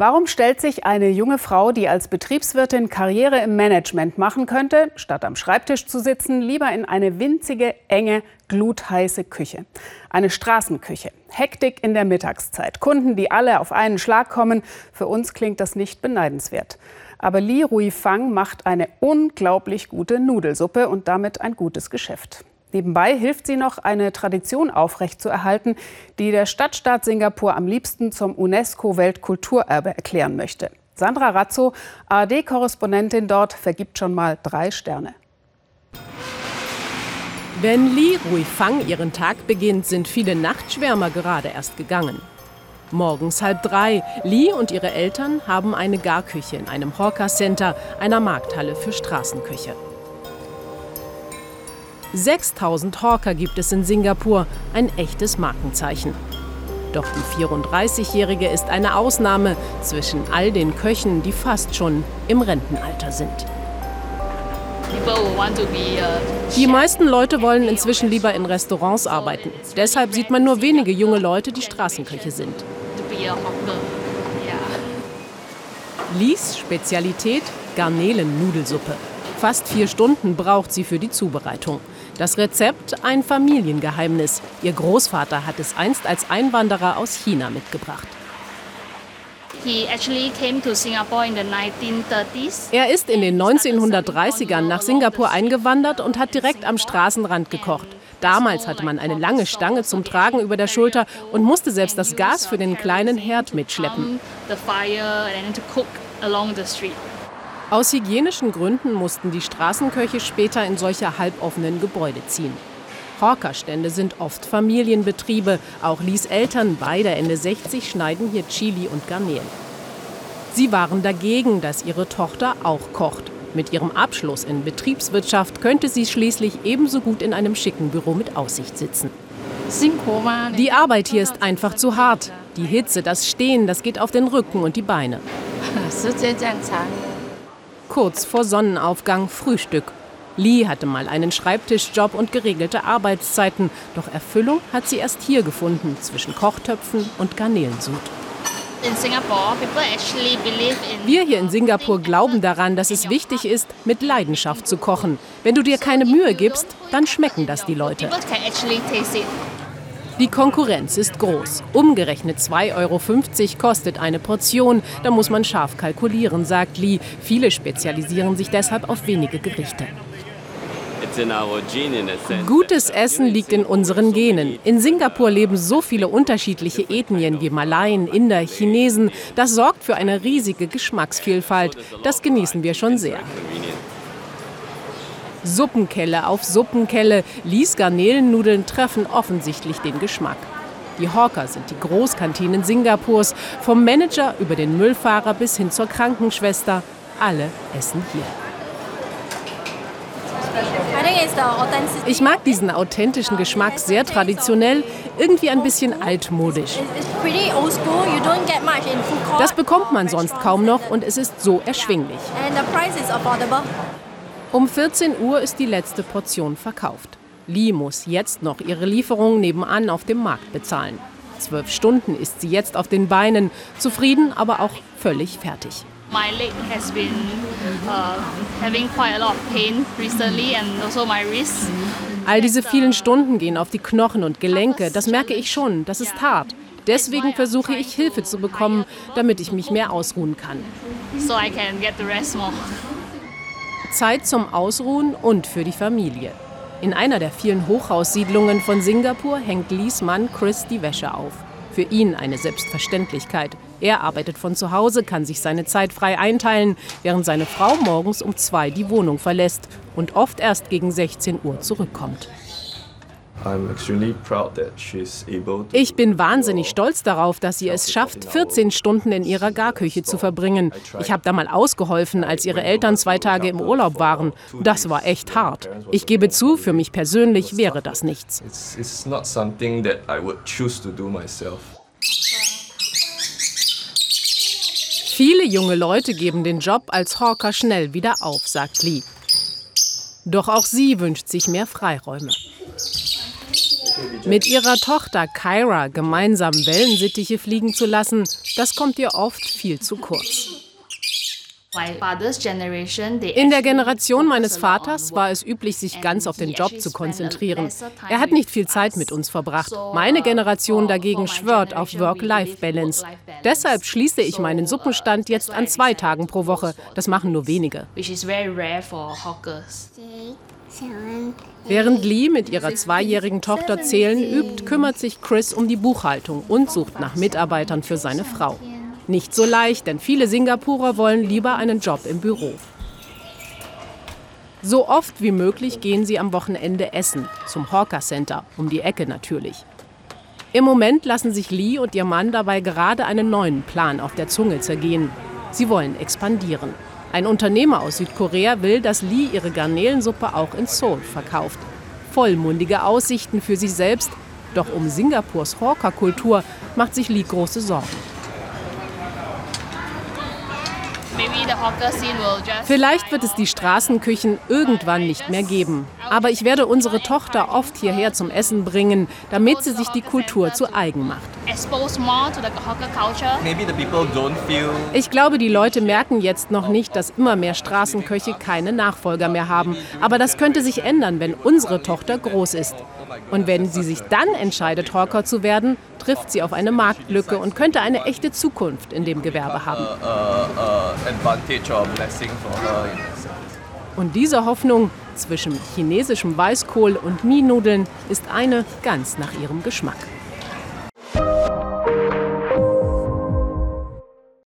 Warum stellt sich eine junge Frau, die als Betriebswirtin Karriere im Management machen könnte, statt am Schreibtisch zu sitzen, lieber in eine winzige, enge, glutheiße Küche? Eine Straßenküche. Hektik in der Mittagszeit. Kunden, die alle auf einen Schlag kommen. Für uns klingt das nicht beneidenswert. Aber Li Ruifang macht eine unglaublich gute Nudelsuppe und damit ein gutes Geschäft. Nebenbei hilft sie noch, eine Tradition aufrechtzuerhalten, die der Stadtstaat Singapur am liebsten zum UNESCO-Weltkulturerbe erklären möchte. Sandra Razzo, ARD-Korrespondentin dort, vergibt schon mal drei Sterne. Wenn Li Ruifang ihren Tag beginnt, sind viele Nachtschwärmer gerade erst gegangen. Morgens halb drei. Li und ihre Eltern haben eine Garküche in einem Hawker Center, einer Markthalle für Straßenküche. 6000 Hawker gibt es in Singapur, ein echtes Markenzeichen. Doch die 34-Jährige ist eine Ausnahme zwischen all den Köchen, die fast schon im Rentenalter sind. Die meisten Leute wollen inzwischen lieber in Restaurants arbeiten. Deshalb sieht man nur wenige junge Leute, die Straßenköche sind. Lies Spezialität Garnelennudelsuppe. Fast vier Stunden braucht sie für die Zubereitung. Das Rezept ein Familiengeheimnis. Ihr Großvater hat es einst als Einwanderer aus China mitgebracht. Er ist in den 1930ern nach Singapur eingewandert und hat direkt am Straßenrand gekocht. Damals hatte man eine lange Stange zum Tragen über der Schulter und musste selbst das Gas für den kleinen Herd mitschleppen. Aus hygienischen Gründen mussten die Straßenköche später in solche halboffenen Gebäude ziehen. Hawkerstände sind oft Familienbetriebe. Auch Lies Eltern, beide Ende 60, schneiden hier Chili und Garnelen. Sie waren dagegen, dass ihre Tochter auch kocht. Mit ihrem Abschluss in Betriebswirtschaft könnte sie schließlich ebenso gut in einem schicken Büro mit Aussicht sitzen. Die Arbeit hier ist einfach zu hart. Die Hitze, das Stehen, das geht auf den Rücken und die Beine. Kurz vor Sonnenaufgang Frühstück. Lee hatte mal einen Schreibtischjob und geregelte Arbeitszeiten, doch Erfüllung hat sie erst hier gefunden, zwischen Kochtöpfen und Garnelensud. Wir hier in Singapur glauben daran, dass es wichtig ist, mit Leidenschaft zu kochen. Wenn du dir keine Mühe gibst, dann schmecken das die Leute. Die Konkurrenz ist groß. Umgerechnet 2,50 Euro kostet eine Portion. Da muss man scharf kalkulieren, sagt Lee. Viele spezialisieren sich deshalb auf wenige Gerichte. Gutes Essen liegt in unseren Genen. In Singapur leben so viele unterschiedliche Ethnien wie Malaien, Inder, Chinesen. Das sorgt für eine riesige Geschmacksvielfalt. Das genießen wir schon sehr. Suppenkelle auf Suppenkelle. Lies Garnelennudeln treffen offensichtlich den Geschmack. Die Hawker sind die Großkantinen Singapurs, vom Manager über den Müllfahrer bis hin zur Krankenschwester. Alle essen hier. Ich mag diesen authentischen Geschmack sehr traditionell, irgendwie ein bisschen altmodisch. Das bekommt man sonst kaum noch und es ist so erschwinglich. Um 14 Uhr ist die letzte Portion verkauft. Lee muss jetzt noch ihre Lieferung nebenan auf dem Markt bezahlen. Zwölf Stunden ist sie jetzt auf den Beinen, zufrieden, aber auch völlig fertig. My leg has been uh, having quite a lot of pain recently and also my wrist. All diese vielen Stunden gehen auf die Knochen und Gelenke, das merke ich schon, das ist hart. Deswegen versuche ich Hilfe zu bekommen, damit ich mich mehr ausruhen kann. So I can get the rest more. Zeit zum Ausruhen und für die Familie. In einer der vielen Hochhaussiedlungen von Singapur hängt Lees Mann Chris die Wäsche auf. Für ihn eine Selbstverständlichkeit. Er arbeitet von zu Hause, kann sich seine Zeit frei einteilen, während seine Frau morgens um zwei die Wohnung verlässt und oft erst gegen 16 Uhr zurückkommt. Ich bin wahnsinnig stolz darauf, dass sie es schafft, 14 Stunden in ihrer Garküche zu verbringen. Ich habe da mal ausgeholfen, als ihre Eltern zwei Tage im Urlaub waren. Das war echt hart. Ich gebe zu, für mich persönlich wäre das nichts. Viele junge Leute geben den Job als Hawker schnell wieder auf, sagt Lee. Doch auch sie wünscht sich mehr Freiräume. Mit ihrer Tochter Kyra gemeinsam Wellensittiche fliegen zu lassen, Das kommt ihr oft viel zu kurz. In der Generation meines Vaters war es üblich, sich ganz auf den Job zu konzentrieren. Er hat nicht viel Zeit mit uns verbracht. Meine Generation dagegen schwört auf Work-Life-Balance. Deshalb schließe ich meinen Suppenstand jetzt an zwei Tagen pro Woche. Das machen nur wenige. Während Lee mit ihrer zweijährigen Tochter Zählen übt, kümmert sich Chris um die Buchhaltung und sucht nach Mitarbeitern für seine Frau. Nicht so leicht, denn viele Singapurer wollen lieber einen Job im Büro. So oft wie möglich gehen sie am Wochenende essen, zum Hawker Center, um die Ecke natürlich. Im Moment lassen sich Lee und ihr Mann dabei gerade einen neuen Plan auf der Zunge zergehen. Sie wollen expandieren. Ein Unternehmer aus Südkorea will, dass Lee ihre Garnelensuppe auch in Seoul verkauft. Vollmundige Aussichten für sich selbst, doch um Singapurs Hawker-Kultur macht sich Lee große Sorgen. Vielleicht wird es die Straßenküchen irgendwann nicht mehr geben. Aber ich werde unsere Tochter oft hierher zum Essen bringen, damit sie sich die Kultur zu eigen macht. Ich glaube, die Leute merken jetzt noch nicht, dass immer mehr Straßenköche keine Nachfolger mehr haben. Aber das könnte sich ändern, wenn unsere Tochter groß ist. Und wenn sie sich dann entscheidet, Hawker zu werden, trifft sie auf eine Marktlücke und könnte eine echte Zukunft in dem Gewerbe haben. Und diese Hoffnung zwischen chinesischem Weißkohl und Mienudeln ist eine ganz nach ihrem Geschmack.